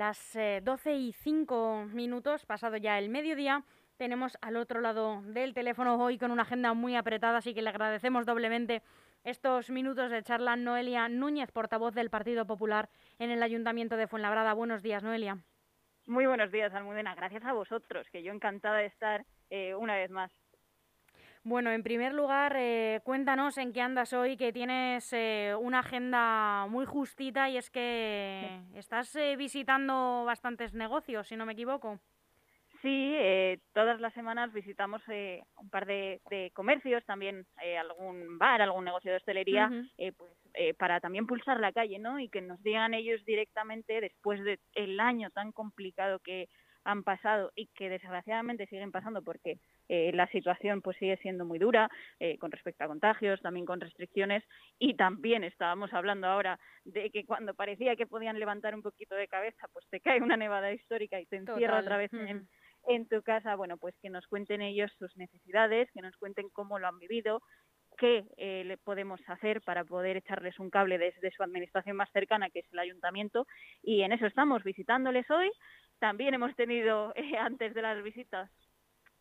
Las 12 y 5 minutos, pasado ya el mediodía, tenemos al otro lado del teléfono hoy con una agenda muy apretada, así que le agradecemos doblemente estos minutos de charla Noelia Núñez, portavoz del Partido Popular en el Ayuntamiento de Fuenlabrada. Buenos días, Noelia. Muy buenos días, Almudena. Gracias a vosotros, que yo encantada de estar eh, una vez más. Bueno, en primer lugar, eh, cuéntanos en qué andas hoy, que tienes eh, una agenda muy justita y es que estás visitando bastantes negocios, si no me equivoco. Sí, todas las semanas visitamos un par de, comercios, también algún bar, algún negocio de hostelería, pues eh, para también pulsar la calle, ¿no? Y que nos digan ellos directamente, después del año tan complicado que han pasado y que desgraciadamente siguen pasando porque eh, la situación pues sigue siendo muy dura eh, con respecto a contagios, también con restricciones. Y también estábamos hablando ahora de que cuando parecía que podían levantar un poquito de cabeza pues te cae una nevada histórica y te encierra otra vez en, en tu casa, bueno, pues que nos cuenten ellos sus necesidades, que nos cuenten cómo lo han vivido, qué eh, le podemos hacer para poder echarles un cable desde su administración más cercana, que es el ayuntamiento, y en eso estamos visitándoles hoy. También hemos tenido, eh, antes de las visitas,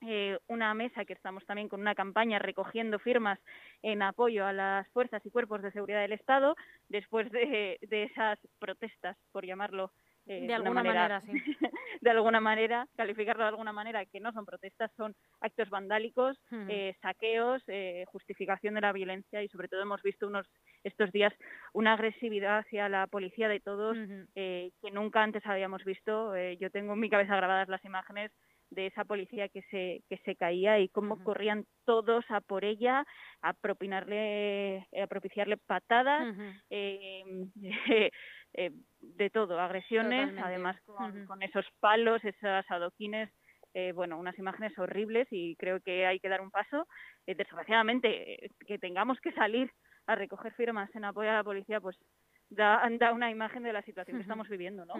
eh, una mesa que estamos también con una campaña recogiendo firmas en apoyo a las fuerzas y cuerpos de seguridad del Estado después de esas protestas, por llamarlo eh, de, alguna manera, sí. de alguna manera, calificarlo de alguna manera, que no son protestas, son actos vandálicos, eh, saqueos, eh, justificación de la violencia y sobre todo hemos visto unos estos días una agresividad hacia la policía de todos que nunca antes habíamos visto. yo tengo en mi cabeza grabadas las imágenes de esa policía que se, que se caía y cómo corrían todos a por ella, a propinarle, a propiciarle patadas, eh, de todo, agresiones, además con, esos palos, esos adoquines, eh, bueno, unas imágenes horribles y creo que hay que dar un paso. Eh, desgraciadamente, que tengamos que salir a recoger firmas en apoyo a la policía, pues da, da una imagen de la situación que estamos viviendo, ¿no?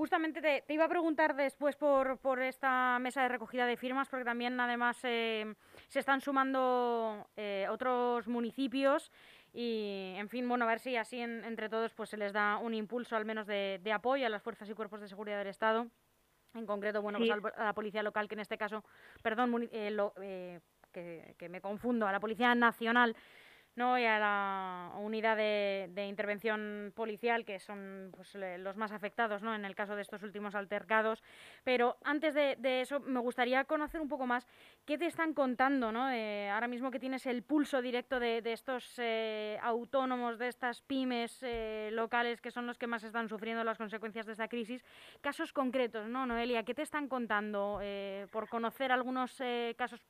Justamente te, iba a preguntar después por, por esta mesa de recogida de firmas, porque también además se están sumando otros municipios y, en fin, bueno, a ver si así entre todos pues se les da un impulso al menos de, apoyo a las fuerzas y cuerpos de seguridad del Estado. En concreto, bueno, pues a la policía local, que en este caso, perdón, eh, eh, que, que, me confundo, a la Policía Nacional ¿no? y a la unidad de, intervención policial, que son pues, los más afectados ¿no? en el caso de estos últimos altercados. Pero antes de, eso, me gustaría conocer un poco más qué te están contando, ¿no? Eh, ahora mismo que tienes el pulso directo de, estos eh, autónomos, de estas pymes eh, locales que son los que más están sufriendo las consecuencias de esta crisis. Casos concretos, ¿no, Noelia? ¿Qué te están contando por conocer algunos casos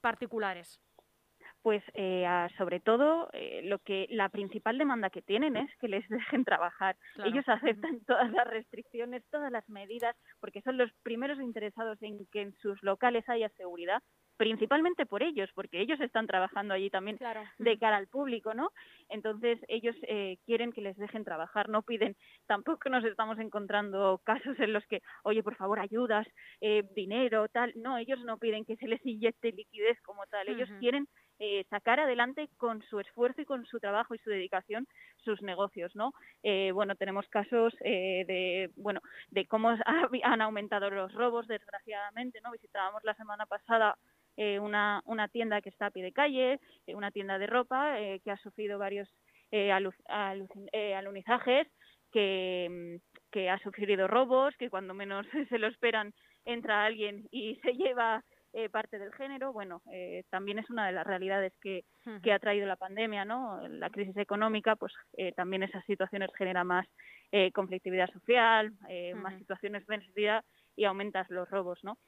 particulares? Pues eh, sobre todo eh, lo que la principal demanda que tienen es que les dejen trabajar. Ellos aceptan todas las restricciones, todas las medidas, porque son los primeros interesados en que en sus locales haya seguridad, principalmente por ellos, porque ellos están trabajando allí también de cara al público, ¿no? Entonces ellos eh, quieren que les dejen trabajar, no piden, tampoco nos estamos encontrando casos en los que, oye, por favor, ayudas, dinero, tal, no, ellos no piden que se les inyecte liquidez como tal, ellos quieren eh, sacar adelante con su esfuerzo y con su trabajo y su dedicación sus negocios, ¿no? Eh, bueno, tenemos casos eh, de, bueno, de cómo han aumentado los robos, desgraciadamente, ¿no? Visitábamos la semana pasada una, una tienda que está a pie de calle, una tienda de ropa que ha sufrido varios alunizajes, que, que ha sufrido robos, que cuando menos se lo esperan entra alguien y se lleva eh, parte del género, bueno, eh, también es una de las realidades que, que, ha traído la pandemia, ¿no? La crisis económica, pues eh, también esas situaciones generan más conflictividad social, más situaciones de necesidad y aumentas los robos, ¿no?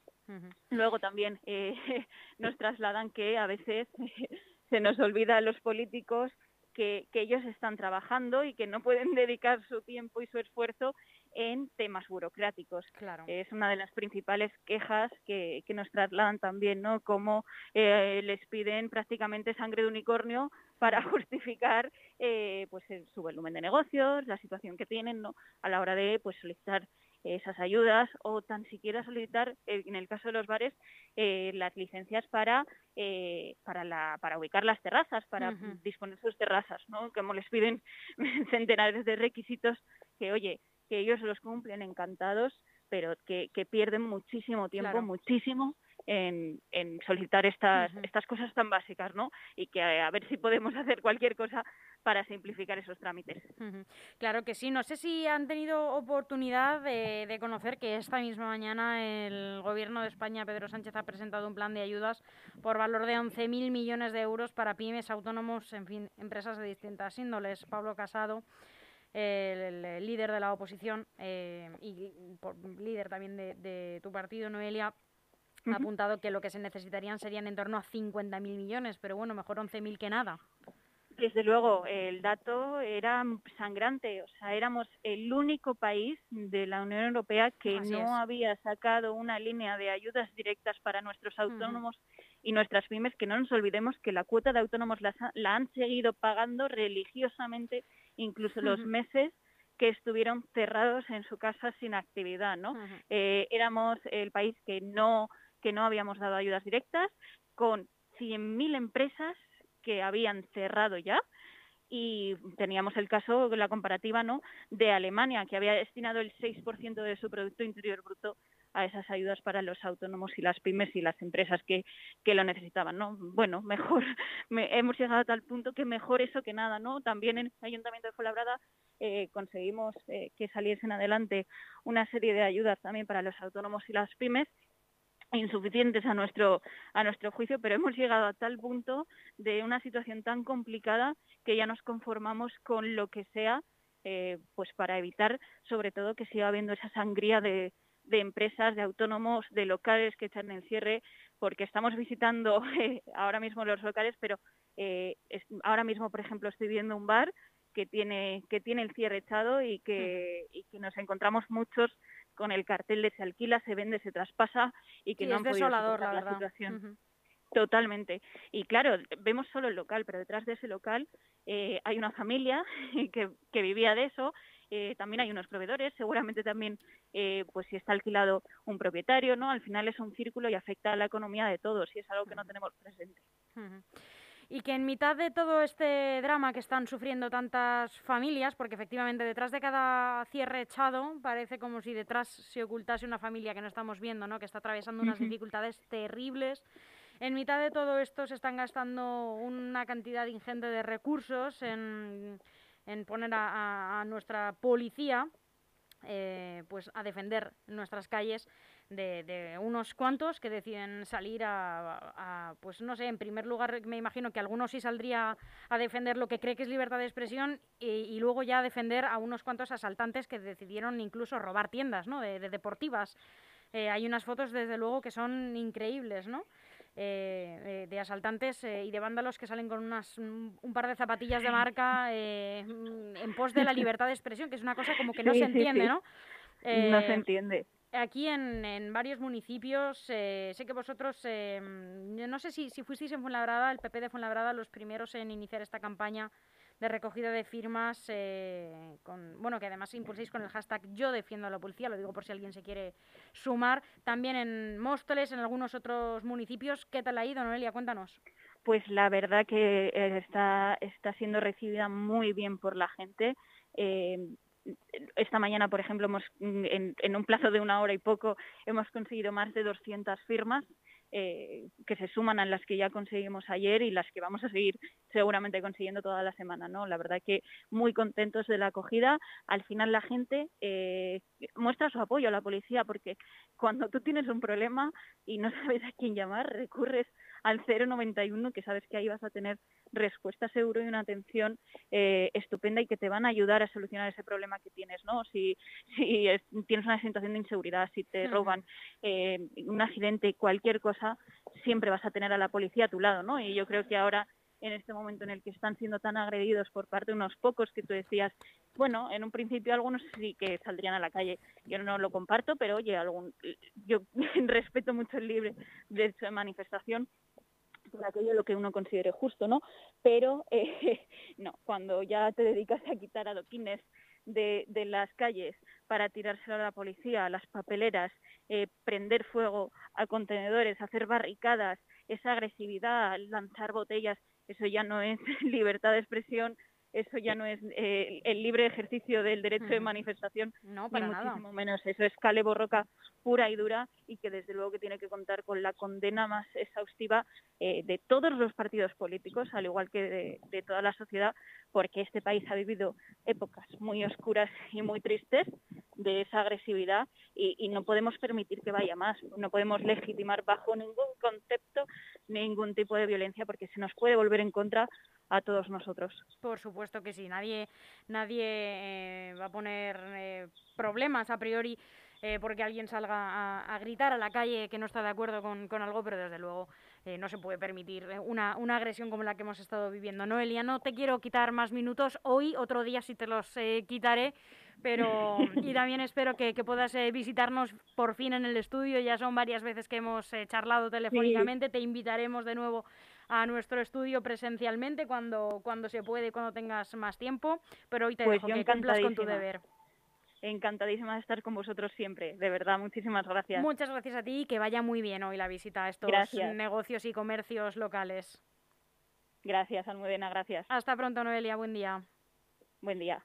Luego también nos trasladan que a veces se nos olvida a los políticos que, que, ellos están trabajando y que no pueden dedicar su tiempo y su esfuerzo burocráticos. Claro. Es una de las principales quejas que, que nos trasladan también, ¿no? Cómo eh, les piden prácticamente sangre de unicornio para justificar eh, pues su volumen de negocios, la situación que tienen, ¿no? A la hora de pues solicitar esas ayudas o tan siquiera solicitar, eh, en el caso de los bares, las licencias para para la para ubicar las terrazas, para disponer sus terrazas, ¿no? Como les piden centenares de requisitos que, oye, que ellos los cumplen encantados, pero que, que pierden muchísimo tiempo, muchísimo en, en solicitar estas, estas cosas tan básicas, ¿no? Y que a, ver si podemos hacer cualquier cosa para simplificar esos trámites. Claro que sí. No sé si han tenido oportunidad de, de, conocer que esta misma mañana el Gobierno de España, Pedro Sánchez, ha presentado un plan de ayudas por valor de 11.000 millones de euros para pymes, autónomos, en fin, empresas de distintas índoles. Pablo Casado el, líder de la oposición eh, y líder también de, tu partido, Noelia, ha apuntado que lo que se necesitarían serían en torno a 50.000 millones, pero bueno, mejor 11.000 que nada. Desde luego, el dato era sangrante. O sea, éramos el único país de la Unión Europea que no había sacado una línea de ayudas directas para nuestros autónomos y nuestras pymes, que no nos olvidemos que la cuota de autónomos la, la han seguido pagando religiosamente incluso los meses que estuvieron cerrados en su casa sin actividad, ¿no? Eh, éramos el país que no que no habíamos dado ayudas directas, con 100.000 empresas que habían cerrado ya y teníamos el caso, la comparativa, ¿no?, de Alemania, que había destinado el 6% de su Producto Interior Bruto a esas ayudas para los autónomos y las pymes y las empresas que, que lo necesitaban, ¿no? Bueno, mejor, hemos llegado a tal punto que mejor eso que nada, ¿no? También en el Ayuntamiento de Fuenlabrada eh, conseguimos eh, que saliesen adelante una serie de ayudas también para los autónomos y las pymes insuficientes a nuestro a nuestro juicio, pero hemos llegado a tal punto de una situación tan complicada que ya nos conformamos con lo que sea, eh, pues para evitar, sobre todo, que siga habiendo esa sangría de, de empresas, de autónomos, de locales que echan en cierre, porque estamos visitando eh, ahora mismo los locales, pero eh, ahora mismo, por ejemplo, estoy viendo un bar que tiene que tiene el cierre echado y que, y que nos encontramos muchos con el cartel de se alquila, se vende, se traspasa y que no han podido soportar la, situación. Totalmente. Y claro, vemos solo el local, pero detrás de ese local eh, hay una familia que, que vivía de eso, eh, también hay unos proveedores, seguramente también, eh, pues si está alquilado un propietario, ¿no? Al final es un círculo y afecta a la economía de todos y es algo que no tenemos presente y que en mitad de todo este drama que están sufriendo tantas familias, porque efectivamente detrás de cada cierre echado parece como si detrás se ocultase una familia que no estamos viendo, ¿no? que está atravesando unas dificultades terribles. En mitad de todo esto se están gastando una cantidad ingente de recursos en, en poner a, nuestra policía eh, pues a defender nuestras calles de, unos cuantos que deciden salir a, pues no sé, en primer lugar me imagino que algunos sí saldría a defender lo que cree que es libertad de expresión y, luego ya a defender a unos cuantos asaltantes que decidieron incluso robar tiendas, ¿no? De, deportivas. Eh, hay unas fotos desde luego que son increíbles, ¿no? Eh, de asaltantes eh, y de vándalos que salen con unas, un, par de zapatillas de marca en pos de la libertad de expresión, que es una cosa como que no se entiende, ¿no? no se entiende aquí en, en varios municipios. Eh, sé que vosotros, eh, no sé si, si fuisteis en Fuenlabrada, el PP de Fuenlabrada, los primeros en iniciar esta campaña de recogida de firmas, eh, con, bueno, que además impulséis con el hashtag Yo defiendo a la policía, lo digo por si alguien se quiere sumar. También en Móstoles, en algunos otros municipios. ¿Qué tal ha ido, Noelia? Cuéntanos. Pues la verdad que está, está siendo recibida muy bien por la gente. Eh, esta mañana, por ejemplo, hemos, mm, en, un plazo de una hora y poco, hemos conseguido más de 200 firmas eh, que se suman a las que ya conseguimos ayer y las que vamos a seguir seguramente consiguiendo toda la semana, ¿no? La verdad que muy contentos de la acogida. Al final la gente eh, muestra su apoyo a la policía porque cuando tú tienes un problema y no sabes a quién llamar, recurres al 091 que sabes que ahí vas a tener respuesta seguro y una atención eh, estupenda y que te van a ayudar a solucionar ese problema que tienes, ¿no? Si, si tienes una situación de inseguridad, si te roban eh, un accidente, cualquier cosa, siempre vas a tener a la policía a tu lado, ¿no? Y yo creo que ahora en este momento en el que están siendo tan agredidos por parte de unos pocos que tú decías, bueno, en un principio algunos sí que saldrían a la calle. Yo no lo comparto, pero oye, algún, yo respeto mucho el libre derecho de manifestación por aquello lo que uno considere justo, ¿no? Pero eh, no, cuando ya te dedicas a quitar adoquines de, de las calles para tirárselo a la policía, a las papeleras, eh, prender fuego a contenedores, hacer barricadas, esa agresividad, lanzar botellas, eso ya no es libertad de expresión, eso ya no es eh, el libre ejercicio del derecho de manifestación, no, para ni nada. muchísimo menos. Eso es cale borroca pura y dura y que desde luego que tiene que contar con la condena más exhaustiva eh, de todos los partidos políticos, al igual que de, toda la sociedad, porque este país ha vivido épocas muy oscuras y muy tristes de esa agresividad y, y no podemos permitir que vaya más. No podemos legitimar bajo ningún concepto ningún tipo de violencia porque se nos puede volver en contra a todos nosotros. Por supuesto que sí, nadie, nadie eh, va a poner eh, problemas a priori eh, porque alguien salga a, gritar a la calle que no está de acuerdo con, con algo, pero desde luego no se puede permitir una, una, agresión como la que hemos estado viviendo. Noelia, no te quiero quitar más minutos, hoy otro día sí te los quitaré, pero y también espero que, que puedas visitarnos por fin en el estudio, ya son varias veces que hemos charlado telefónicamente, te invitaremos de nuevo a nuestro estudio presencialmente cuando, cuando se puede, cuando tengas más tiempo, pero hoy te pues dejo que cumplas con tu deber. Encantadísima de estar con vosotros siempre, de verdad, muchísimas gracias. Muchas gracias a ti y que vaya muy bien hoy la visita a estos negocios y comercios locales. Gracias, Almudena, gracias. Hasta pronto, Noelia, buen día. Buen día.